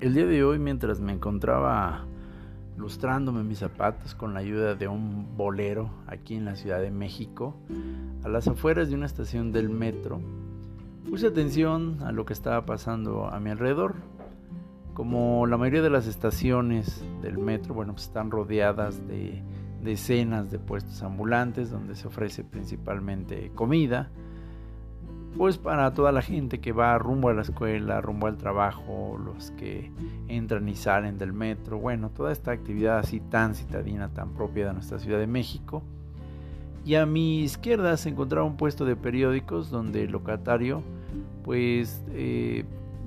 El día de hoy, mientras me encontraba lustrándome mis zapatos con la ayuda de un bolero aquí en la Ciudad de México, a las afueras de una estación del metro, puse atención a lo que estaba pasando a mi alrededor. Como la mayoría de las estaciones del metro, bueno, pues están rodeadas de decenas de puestos ambulantes donde se ofrece principalmente comida, pues para toda la gente que va rumbo a la escuela, rumbo al trabajo, los que entran y salen del metro, bueno, toda esta actividad así tan citadina, tan propia de nuestra Ciudad de México. Y a mi izquierda se encontraba un puesto de periódicos donde el locatario, pues eh,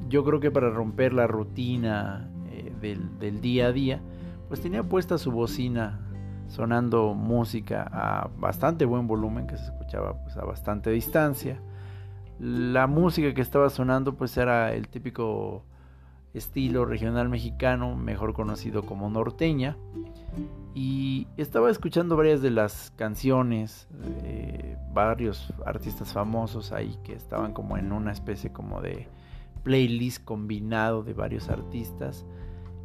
yo creo que para romper la rutina eh, del, día a día, pues tenía puesta su bocina sonando música a bastante buen volumen que se escuchaba pues a bastante distancia la música que estaba sonando pues era el típico estilo regional mexicano, mejor conocido como norteña. Y estaba escuchando varias de las canciones de varios artistas famosos ahí que estaban como en una especie como de playlist combinado de varios artistas.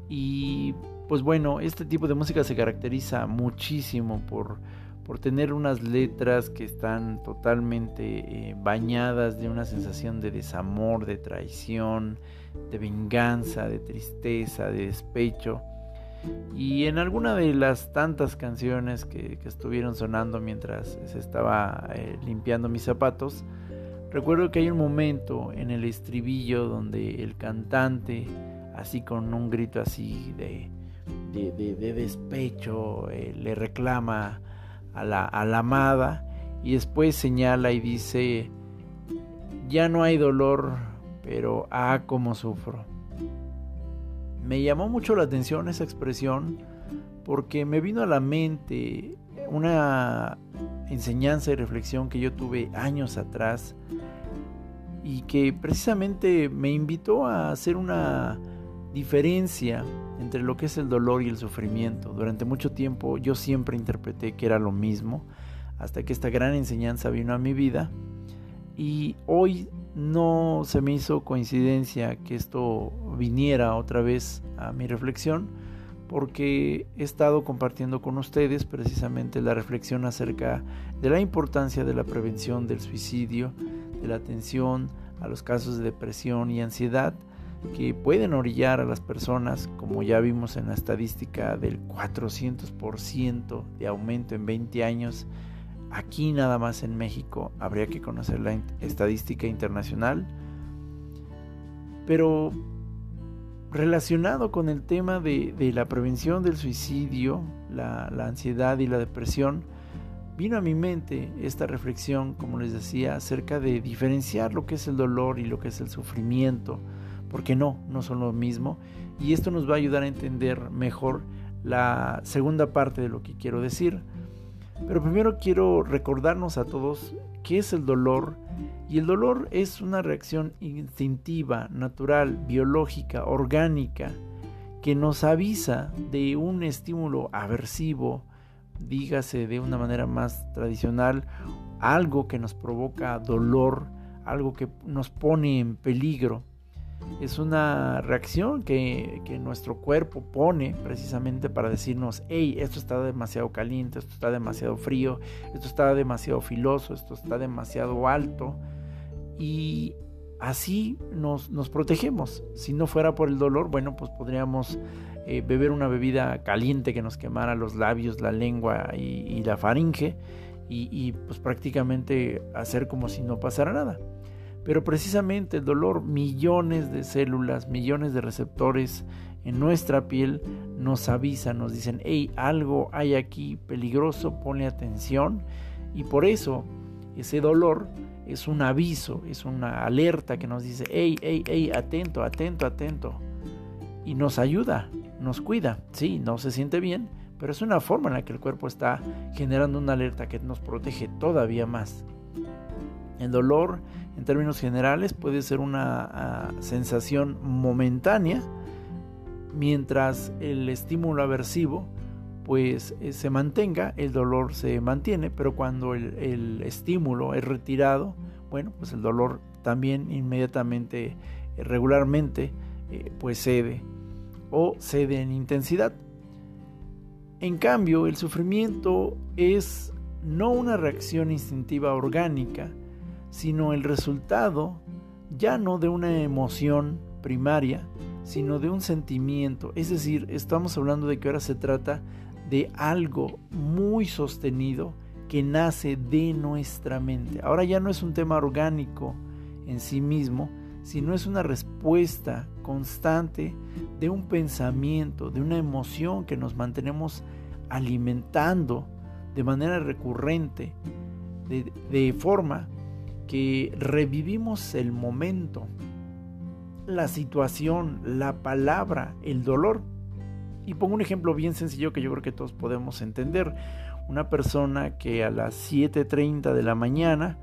Y pues bueno, este tipo de música se caracteriza muchísimo por por tener unas letras que están totalmente eh, bañadas de una sensación de desamor, de traición, de venganza, de tristeza, de despecho. Y en alguna de las tantas canciones que, estuvieron sonando mientras se estaba eh, limpiando mis zapatos, recuerdo que hay un momento en el estribillo donde el cantante, así con un grito así de, de, despecho, eh, le reclama a la, amada y después señala y dice, ya no hay dolor, pero ah, cómo sufro. Me llamó mucho la atención esa expresión porque me vino a la mente una enseñanza y reflexión que yo tuve años atrás y que precisamente me invitó a hacer una diferencia entre lo que es el dolor y el sufrimiento. Durante mucho tiempo yo siempre interpreté que era lo mismo, hasta que esta gran enseñanza vino a mi vida y hoy no se me hizo coincidencia que esto viniera otra vez a mi reflexión, porque he estado compartiendo con ustedes precisamente la reflexión acerca de la importancia de la prevención del suicidio, de la atención a los casos de depresión y ansiedad, que pueden orillar a las personas, como ya vimos en la estadística del 400% de aumento en 20 años, aquí nada más en México habría que conocer la estadística internacional, pero relacionado con el tema de, la prevención del suicidio, la, la ansiedad y la depresión, vino a mi mente esta reflexión, como les decía, acerca de diferenciar lo que es el dolor y lo que es el sufrimiento porque no, no son lo mismo. Y esto nos va a ayudar a entender mejor la segunda parte de lo que quiero decir. Pero primero quiero recordarnos a todos qué es el dolor. Y el dolor es una reacción instintiva, natural, biológica, orgánica, que nos avisa de un estímulo aversivo, dígase de una manera más tradicional, algo que nos provoca dolor, algo que nos pone en peligro es una reacción que, nuestro cuerpo pone precisamente para decirnos, hey, esto está demasiado caliente, esto está demasiado frío, esto está demasiado filoso, esto está demasiado alto. Y así nos, protegemos. Si no fuera por el dolor, bueno, pues podríamos eh, beber una bebida caliente que nos quemara los labios, la lengua y, la faringe y, y pues prácticamente hacer como si no pasara nada. Pero precisamente el dolor, millones de células, millones de receptores en nuestra piel nos avisan, nos dicen, hey, algo hay aquí peligroso, ponle atención. Y por eso ese dolor es un aviso, es una alerta que nos dice, hey, hey, hey, atento, atento, atento. Y nos ayuda, nos cuida. Sí, no se siente bien, pero es una forma en la que el cuerpo está generando una alerta que nos protege todavía más. El dolor, en términos generales, puede ser una ah, sensación momentánea, mientras el estímulo aversivo pues eh, se mantenga, el dolor se mantiene, pero cuando el, estímulo es retirado, bueno, pues el dolor también inmediatamente, eh, regularmente, eh, pues cede. o cede en intensidad. En cambio, el sufrimiento es no una reacción instintiva orgánica, sino el resultado ya no de una emoción primaria, sino de un sentimiento. Es decir, estamos hablando de que ahora se trata de algo muy sostenido que nace de nuestra mente. Ahora ya no es un tema orgánico en sí mismo, sino es una respuesta constante de un pensamiento, de una emoción que nos mantenemos alimentando de manera recurrente, de, forma que revivimos el momento, la situación, la palabra, el dolor. Y pongo un ejemplo bien sencillo que yo creo que todos podemos entender. Una persona que a las 7.30 de la mañana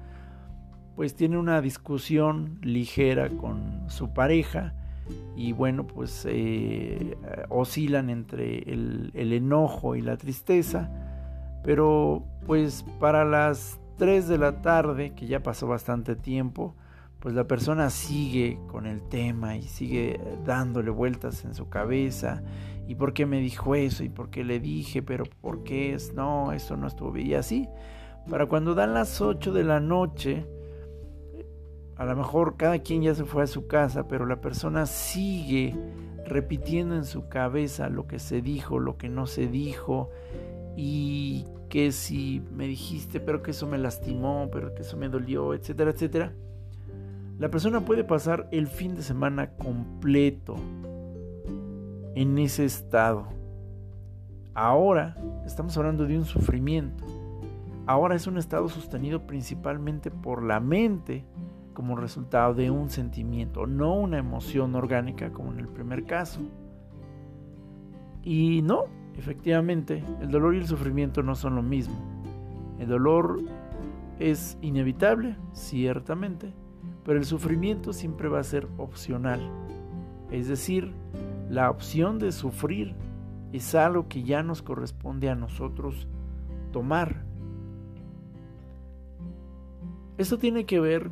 pues tiene una discusión ligera con su pareja y bueno pues eh, oscilan entre el, el enojo y la tristeza pero pues para las 3 de la tarde que ya pasó bastante tiempo pues la persona sigue con el tema y sigue dándole vueltas en su cabeza. Y por qué me dijo eso y por qué le dije pero por qué es no eso no estuvo bien. Y así para cuando dan las 8 de la noche a lo mejor cada quien ya se fue a su casa, pero la persona sigue repitiendo en su cabeza lo que se dijo, lo que no se dijo, y que si me dijiste, pero que eso me lastimó, pero que eso me dolió, etcétera, etcétera. La persona puede pasar el fin de semana completo en ese estado. Ahora estamos hablando de un sufrimiento. Ahora es un estado sostenido principalmente por la mente como resultado de un sentimiento, no una emoción orgánica como en el primer caso. Y no, efectivamente, el dolor y el sufrimiento no son lo mismo. El dolor es inevitable, ciertamente, pero el sufrimiento siempre va a ser opcional. Es decir, la opción de sufrir es algo que ya nos corresponde a nosotros tomar. Esto tiene que ver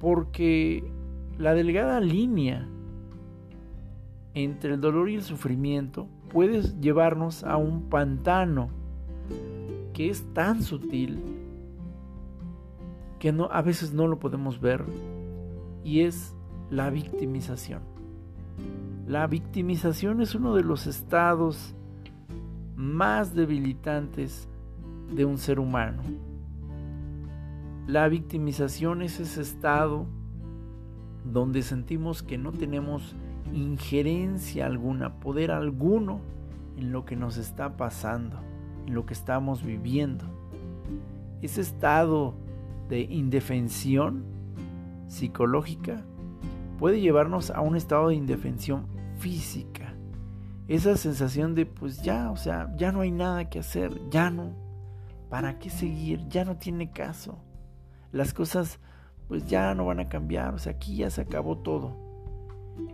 porque la delgada línea entre el dolor y el sufrimiento puede llevarnos a un pantano que es tan sutil que a veces no lo podemos ver y es la victimización. La victimización es uno de los estados más debilitantes de un ser humano. La victimización es ese estado donde sentimos que no tenemos injerencia alguna, poder alguno en lo que nos está pasando, en lo que estamos viviendo. Ese estado de indefensión psicológica puede llevarnos a un estado de indefensión física. Esa sensación de pues ya, o sea, ya no hay nada que hacer, ya no, ¿para qué seguir? Ya no tiene caso las cosas pues ya no van a cambiar, o sea, aquí ya se acabó todo.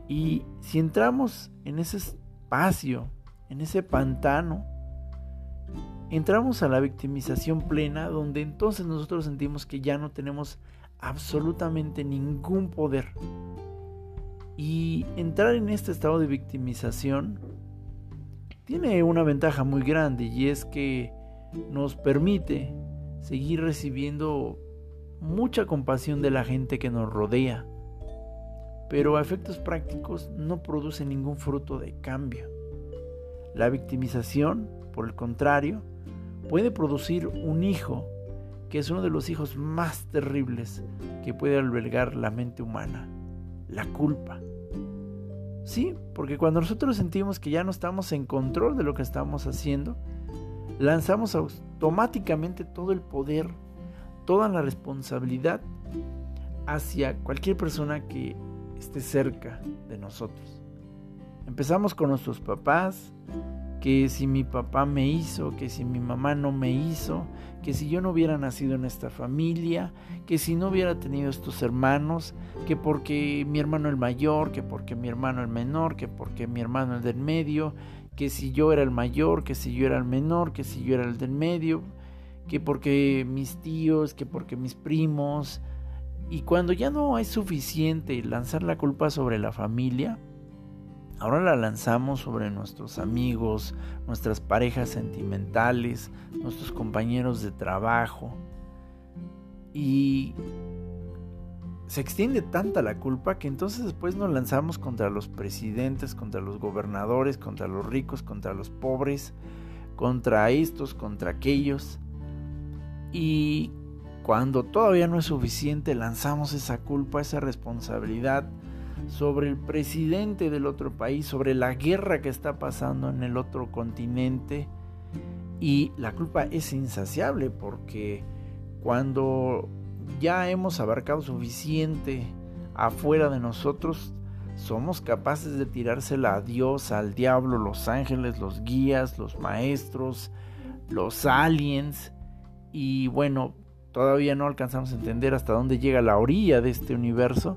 Y si entramos en ese espacio, en ese pantano, entramos a la victimización plena, donde entonces nosotros sentimos que ya no tenemos absolutamente ningún poder. Y entrar en este estado de victimización tiene una ventaja muy grande y es que nos permite seguir recibiendo mucha compasión de la gente que nos rodea, pero a efectos prácticos no produce ningún fruto de cambio. La victimización, por el contrario, puede producir un hijo que es uno de los hijos más terribles que puede albergar la mente humana, la culpa. Sí, porque cuando nosotros sentimos que ya no estamos en control de lo que estamos haciendo, lanzamos automáticamente todo el poder toda la responsabilidad hacia cualquier persona que esté cerca de nosotros. Empezamos con nuestros papás, que si mi papá me hizo, que si mi mamá no me hizo, que si yo no hubiera nacido en esta familia, que si no hubiera tenido estos hermanos, que porque mi hermano el mayor, que porque mi hermano el menor, que porque mi hermano el del medio, que si yo era el mayor, que si yo era el menor, que si yo era el del medio, que porque mis tíos, que porque mis primos. Y cuando ya no es suficiente lanzar la culpa sobre la familia, Ahora la lanzamos sobre nuestros amigos, nuestras parejas sentimentales, nuestros compañeros de trabajo. Y se extiende tanta la culpa que entonces después nos lanzamos contra los presidentes, contra los gobernadores, contra los ricos, contra los pobres, contra estos, contra aquellos. Y cuando todavía no es suficiente, lanzamos esa culpa, esa responsabilidad sobre el presidente del otro país, sobre la guerra que está pasando en el otro continente. Y la culpa es insaciable porque cuando ya hemos abarcado suficiente afuera de nosotros, somos capaces de tirársela a Dios, al diablo, los ángeles, los guías, los maestros, los aliens. Y bueno, todavía no alcanzamos a entender hasta dónde llega la orilla de este universo.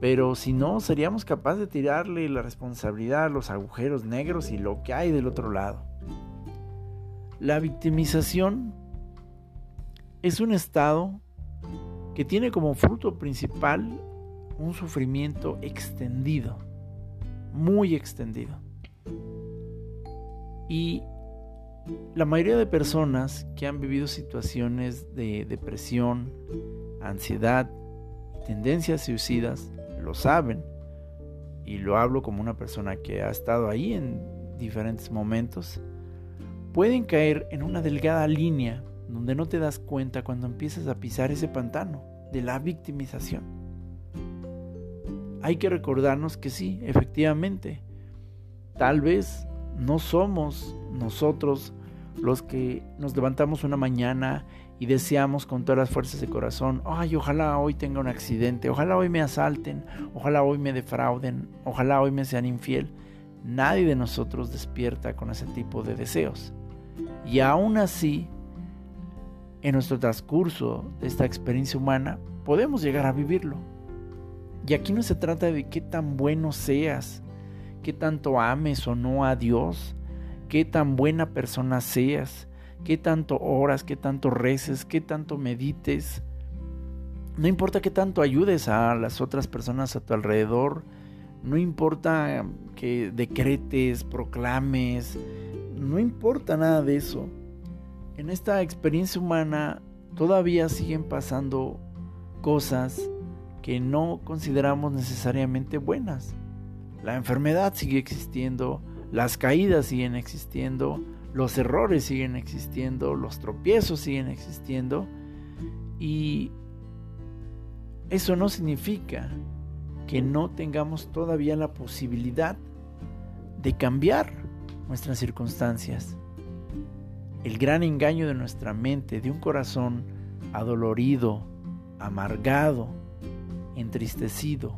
Pero si no, seríamos capaces de tirarle la responsabilidad a los agujeros negros y lo que hay del otro lado. La victimización es un estado que tiene como fruto principal un sufrimiento extendido, muy extendido. Y la mayoría de personas que han vivido situaciones de depresión, ansiedad, tendencias suicidas, lo saben. Y lo hablo como una persona que ha estado ahí en diferentes momentos. Pueden caer en una delgada línea donde no te das cuenta cuando empiezas a pisar ese pantano de la victimización. Hay que recordarnos que sí, efectivamente, tal vez no somos nosotros los que nos levantamos una mañana y deseamos con todas las fuerzas de corazón, ay, ojalá hoy tenga un accidente, ojalá hoy me asalten, ojalá hoy me defrauden, ojalá hoy me sean infiel. Nadie de nosotros despierta con ese tipo de deseos. Y aún así, en nuestro transcurso de esta experiencia humana, podemos llegar a vivirlo. Y aquí no se trata de qué tan bueno seas, qué tanto ames o no a Dios, qué tan buena persona seas, qué tanto oras, qué tanto reces, qué tanto medites. No importa qué tanto ayudes a las otras personas a tu alrededor, no importa que decretes, proclames, no importa nada de eso en esta experiencia humana todavía siguen pasando cosas que no consideramos necesariamente buenas. La enfermedad sigue existiendo, las caídas siguen existiendo, los errores siguen existiendo, los tropiezos siguen existiendo y eso no significa que no tengamos todavía la posibilidad de cambiar nuestras circunstancias. El gran engaño de nuestra mente, de un corazón adolorido, amargado, entristecido,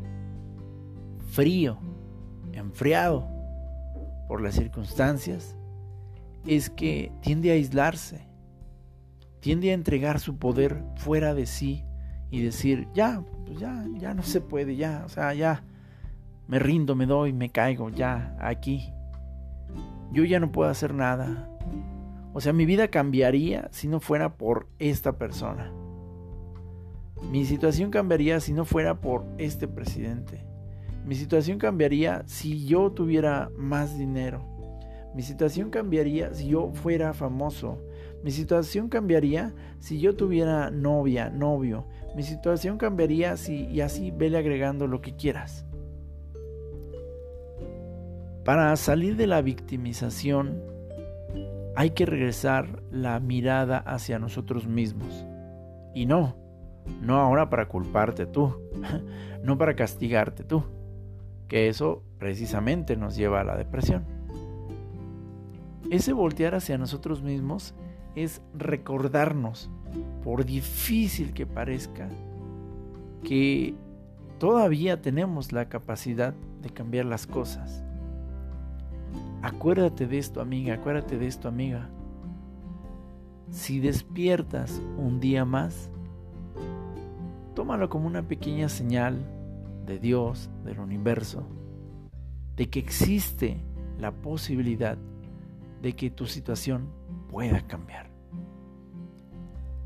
frío, enfriado por las circunstancias, es que tiende a aislarse, tiende a entregar su poder fuera de sí y decir, ya, pues ya, ya no se puede, ya, o sea, ya, me rindo, me doy, me caigo, ya, aquí. Yo ya no puedo hacer nada, o sea, mi vida cambiaría si no fuera por esta persona. Mi situación cambiaría si no fuera por este presidente. Mi situación cambiaría si yo tuviera más dinero. Mi situación cambiaría si yo fuera famoso. Mi situación cambiaría si yo tuviera novia, novio. Mi situación cambiaría si y así vele agregando lo que quieras. Para salir de la victimización hay que regresar la mirada hacia nosotros mismos. Y no, no ahora para culparte tú, no para castigarte tú, que eso precisamente nos lleva a la depresión. Ese voltear hacia nosotros mismos es recordarnos, por difícil que parezca, que todavía tenemos la capacidad de cambiar las cosas Acuérdate de esto, amiga, acuérdate de esto, amiga. Si despiertas un día más, tómalo como una pequeña señal de Dios, del universo, de que existe la posibilidad de que tu situación pueda cambiar.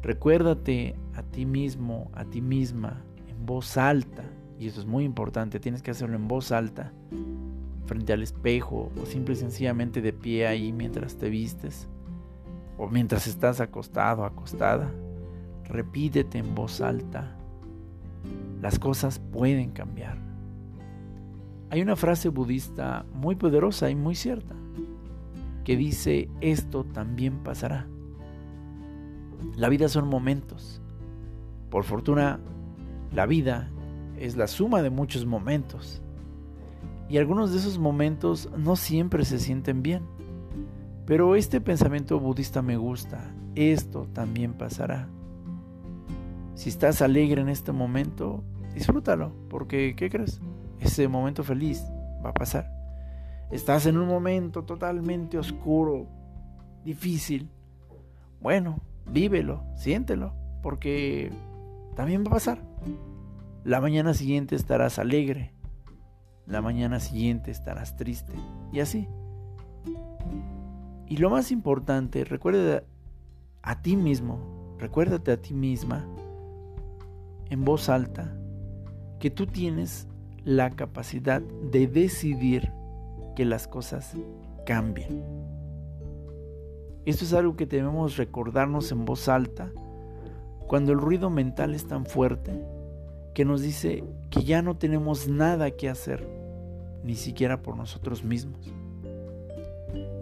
Recuérdate a ti mismo, a ti misma, en voz alta, y eso es muy importante, tienes que hacerlo en voz alta, frente al espejo o simple y sencillamente de pie ahí mientras te vistes o mientras estás acostado, acostada, repítete en voz alta, las cosas pueden cambiar. Hay una frase budista muy poderosa y muy cierta que dice, esto también pasará. La vida son momentos. Por fortuna, la vida es la suma de muchos momentos. Y algunos de esos momentos no siempre se sienten bien. Pero este pensamiento budista me gusta. Esto también pasará. Si estás alegre en este momento, disfrútalo, porque ¿qué crees? Ese momento feliz va a pasar. Estás en un momento totalmente oscuro, difícil. Bueno, vívelo, siéntelo, porque también va a pasar. La mañana siguiente estarás alegre, la mañana siguiente estarás triste, y así. Y lo más importante, recuerda a ti mismo, recuérdate a ti misma, en voz alta, que tú tienes la capacidad de decidir que las cosas cambien. Esto es algo que debemos recordarnos en voz alta cuando el ruido mental es tan fuerte que nos dice que ya no tenemos nada que hacer, ni siquiera por nosotros mismos.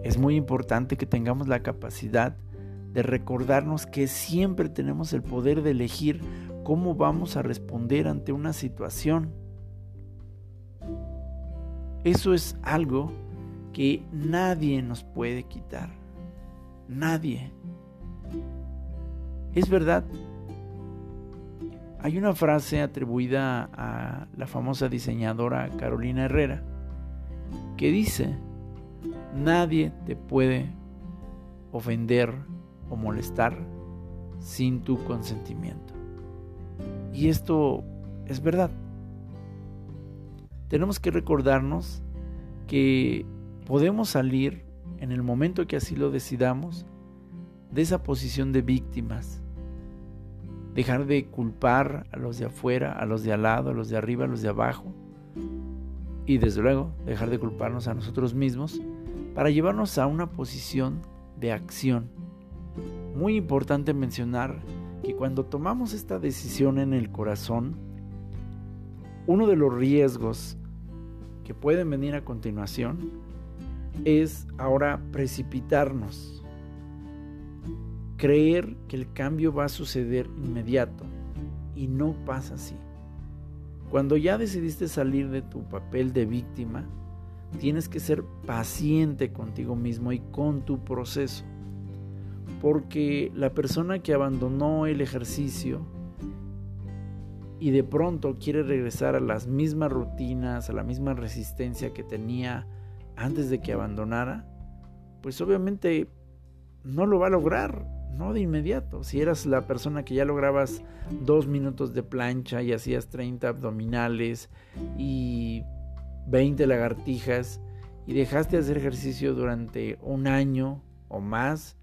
Es muy importante que tengamos la capacidad de recordarnos que siempre tenemos el poder de elegir cómo vamos a responder ante una situación. Eso es algo que nadie nos puede quitar. Nadie. Es verdad. Hay una frase atribuida a la famosa diseñadora Carolina Herrera que dice, nadie te puede ofender o molestar sin tu consentimiento. Y esto es verdad. Tenemos que recordarnos que podemos salir en el momento que así lo decidamos de esa posición de víctimas. Dejar de culpar a los de afuera, a los de al lado, a los de arriba, a los de abajo. Y desde luego dejar de culparnos a nosotros mismos para llevarnos a una posición de acción. Muy importante mencionar que cuando tomamos esta decisión en el corazón, uno de los riesgos que pueden venir a continuación es ahora precipitarnos, creer que el cambio va a suceder inmediato y no pasa así. Cuando ya decidiste salir de tu papel de víctima, tienes que ser paciente contigo mismo y con tu proceso. Porque la persona que abandonó el ejercicio y de pronto quiere regresar a las mismas rutinas, a la misma resistencia que tenía antes de que abandonara, pues obviamente no lo va a lograr, no de inmediato. Si eras la persona que ya lograbas dos minutos de plancha y hacías 30 abdominales y 20 lagartijas y dejaste de hacer ejercicio durante un año o más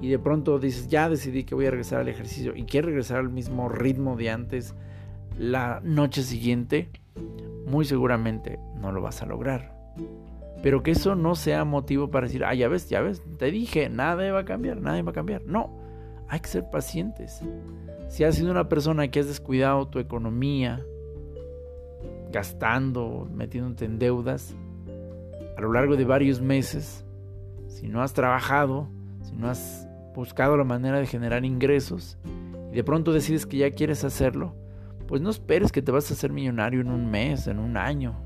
y de pronto dices, ya decidí que voy a regresar al ejercicio y quieres regresar al mismo ritmo de antes la noche siguiente, muy seguramente no lo vas a lograr. Pero que eso no sea motivo para decir, ah, ya ves, ya ves, te dije, nada va a cambiar, nada va a cambiar. No, hay que ser pacientes. Si has sido una persona que has descuidado tu economía, gastando, metiéndote en deudas, a lo largo de varios meses, si no has trabajado, si no has buscado la manera de generar ingresos, y de pronto decides que ya quieres hacerlo, pues no esperes que te vas a hacer millonario en un mes, en un año.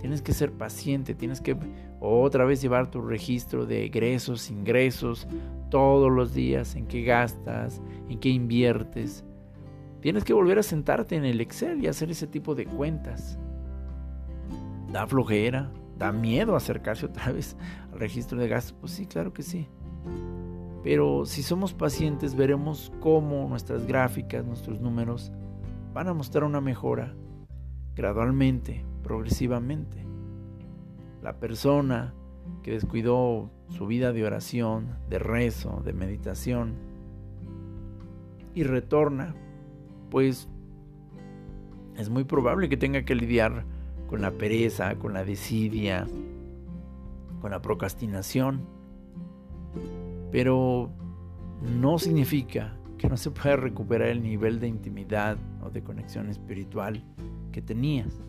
Tienes que ser paciente, tienes que otra vez llevar tu registro de egresos, ingresos, todos los días, en qué gastas, en qué inviertes. Tienes que volver a sentarte en el Excel y hacer ese tipo de cuentas. Da flojera, da miedo acercarse otra vez al registro de gastos. Pues sí, claro que sí. Pero si somos pacientes veremos cómo nuestras gráficas, nuestros números van a mostrar una mejora gradualmente, progresivamente. La persona que descuidó su vida de oración, de rezo, de meditación y retorna, pues es muy probable que tenga que lidiar con la pereza, con la desidia, con la procrastinación. Pero no significa que no se pueda recuperar el nivel de intimidad o de conexión espiritual que tenías.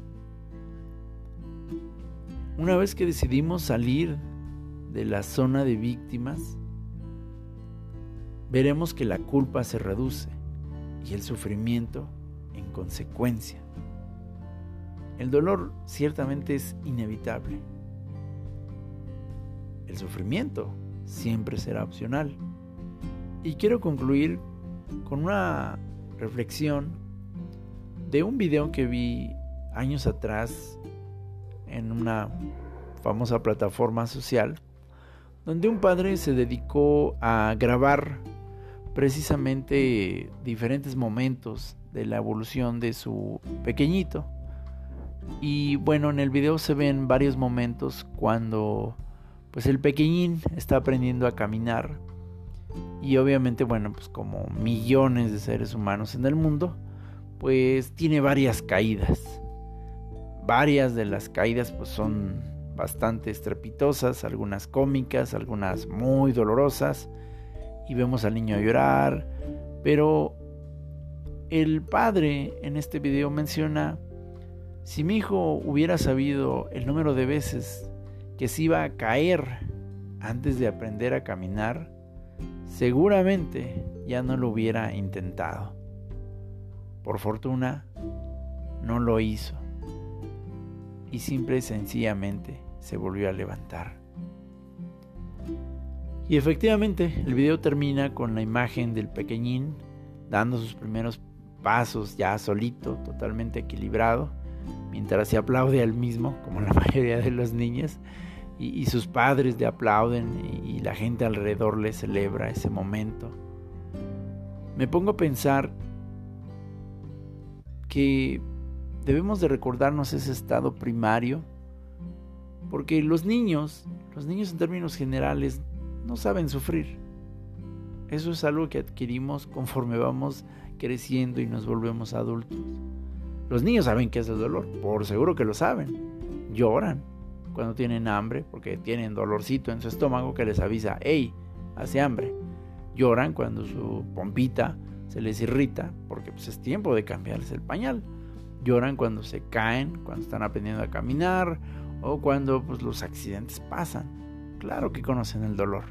Una vez que decidimos salir de la zona de víctimas, veremos que la culpa se reduce y el sufrimiento en consecuencia. El dolor ciertamente es inevitable. El sufrimiento siempre será opcional. Y quiero concluir con una reflexión de un video que vi años atrás en una famosa plataforma social, donde un padre se dedicó a grabar precisamente diferentes momentos de la evolución de su pequeñito. Y bueno, en el video se ven varios momentos cuando pues el pequeñín está aprendiendo a caminar. Y obviamente bueno, pues como millones de seres humanos en el mundo, pues tiene varias caídas. Varias de las caídas pues son bastante estrepitosas, algunas cómicas, algunas muy dolorosas. Y vemos al niño llorar, pero el padre en este video menciona, si mi hijo hubiera sabido el número de veces que se iba a caer antes de aprender a caminar, seguramente ya no lo hubiera intentado. Por fortuna, no lo hizo y simple y sencillamente se volvió a levantar. Y efectivamente, el video termina con la imagen del pequeñín dando sus primeros pasos ya solito, totalmente equilibrado, mientras se aplaude al mismo, como la mayoría de los niños, y, sus padres le aplauden y, y la gente alrededor le celebra ese momento. Me pongo a pensar que debemos de recordarnos ese estado primario, porque los niños, los niños en términos generales, no saben sufrir. Eso es algo que adquirimos conforme vamos creciendo y nos volvemos adultos. Los niños saben qué es el dolor, por seguro que lo saben. Lloran cuando tienen hambre, porque tienen dolorcito en su estómago que les avisa, hey, hace hambre. Lloran cuando su pompita se les irrita, porque pues, es tiempo de cambiarles el pañal. Lloran cuando se caen, cuando están aprendiendo a caminar o cuando pues, los accidentes pasan claro que conocen el dolor.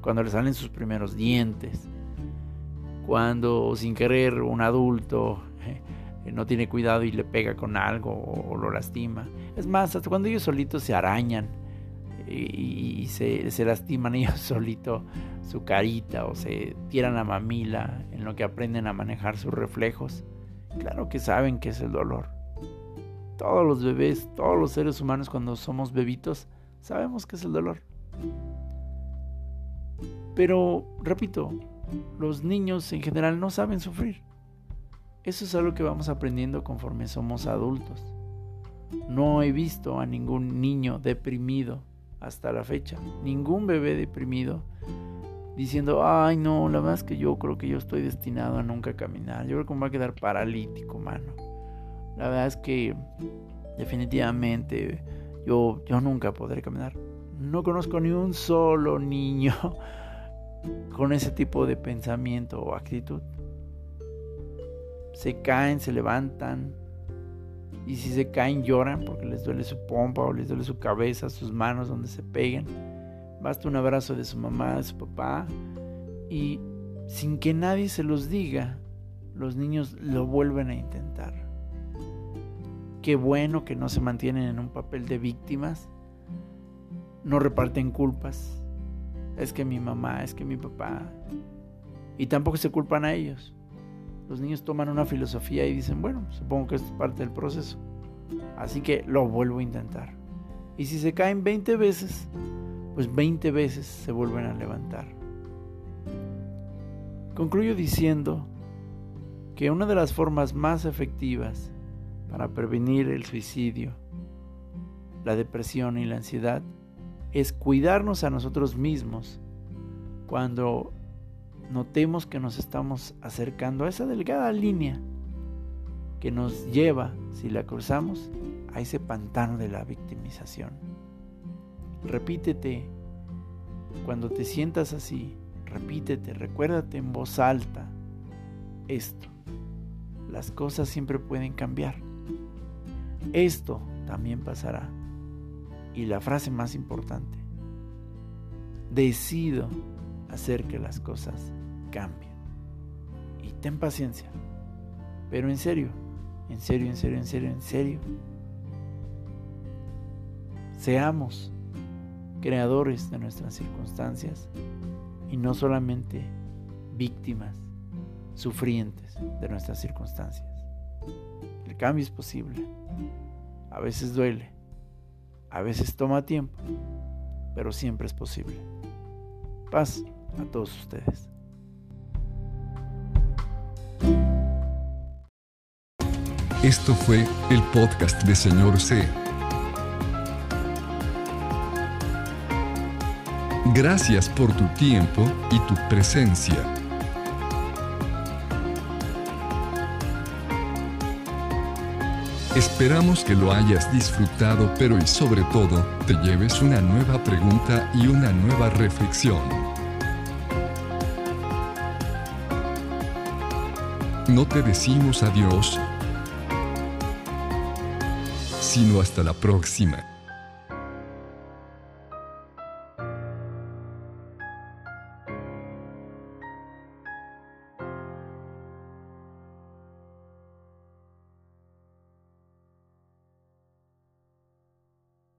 Cuando le salen sus primeros dientes. Cuando sin querer un adulto eh, no tiene cuidado y le pega con algo o, lo lastima. Es más, hasta cuando ellos solitos se arañan y, se, se, lastiman ellos solitos su carita o se tiran la mamila en lo que aprenden a manejar sus reflejos. Claro que saben qué es el dolor. Todos los bebés, todos los seres humanos cuando somos bebitos, sabemos qué es el dolor. Pero, repito, los niños en general no saben sufrir. Eso es algo que vamos aprendiendo conforme somos adultos. No he visto a ningún niño deprimido hasta la fecha. Ningún bebé deprimido diciendo, ay no, la verdad es que yo creo que yo estoy destinado a nunca caminar. Yo creo que me va a quedar paralítico, mano. La verdad es que definitivamente yo, yo nunca podré caminar. No conozco ni un solo niño con ese tipo de pensamiento o actitud. Se caen, se levantan. Y si se caen lloran porque les duele su pompa o les duele su cabeza, sus manos donde se peguen. Basta un abrazo de su mamá, de su papá. Y sin que nadie se los diga, los niños lo vuelven a intentar. Qué bueno que no se mantienen en un papel de víctimas, no reparten culpas. Es que mi mamá, es que mi papá. Y tampoco se culpan a ellos. Los niños toman una filosofía y dicen, bueno, supongo que es parte del proceso. Así que lo vuelvo a intentar. Y si se caen 20 veces, pues 20 veces se vuelven a levantar. Concluyo diciendo que una de las formas más efectivas para prevenir el suicidio, la depresión y la ansiedad es cuidarnos a nosotros mismos cuando notemos que nos estamos acercando a esa delgada línea que nos lleva, si la cruzamos, a ese pantano de la victimización. Repítete, cuando te sientas así, repítete, recuérdate en voz alta esto. Las cosas siempre pueden cambiar. Esto también pasará. Y la frase más importante, decido hacer que las cosas cambien. Y ten paciencia. Pero en serio, en serio, en serio, en serio, en serio. Seamos creadores de nuestras circunstancias y no solamente víctimas, sufrientes de nuestras circunstancias. El cambio es posible. A veces duele, a veces toma tiempo, pero siempre es posible. Paz a todos ustedes. Esto fue el podcast de Señor C. Gracias por tu tiempo y tu presencia. Esperamos que lo hayas disfrutado, pero y sobre todo, te lleves una nueva pregunta y una nueva reflexión. No te decimos adiós, sino hasta la próxima.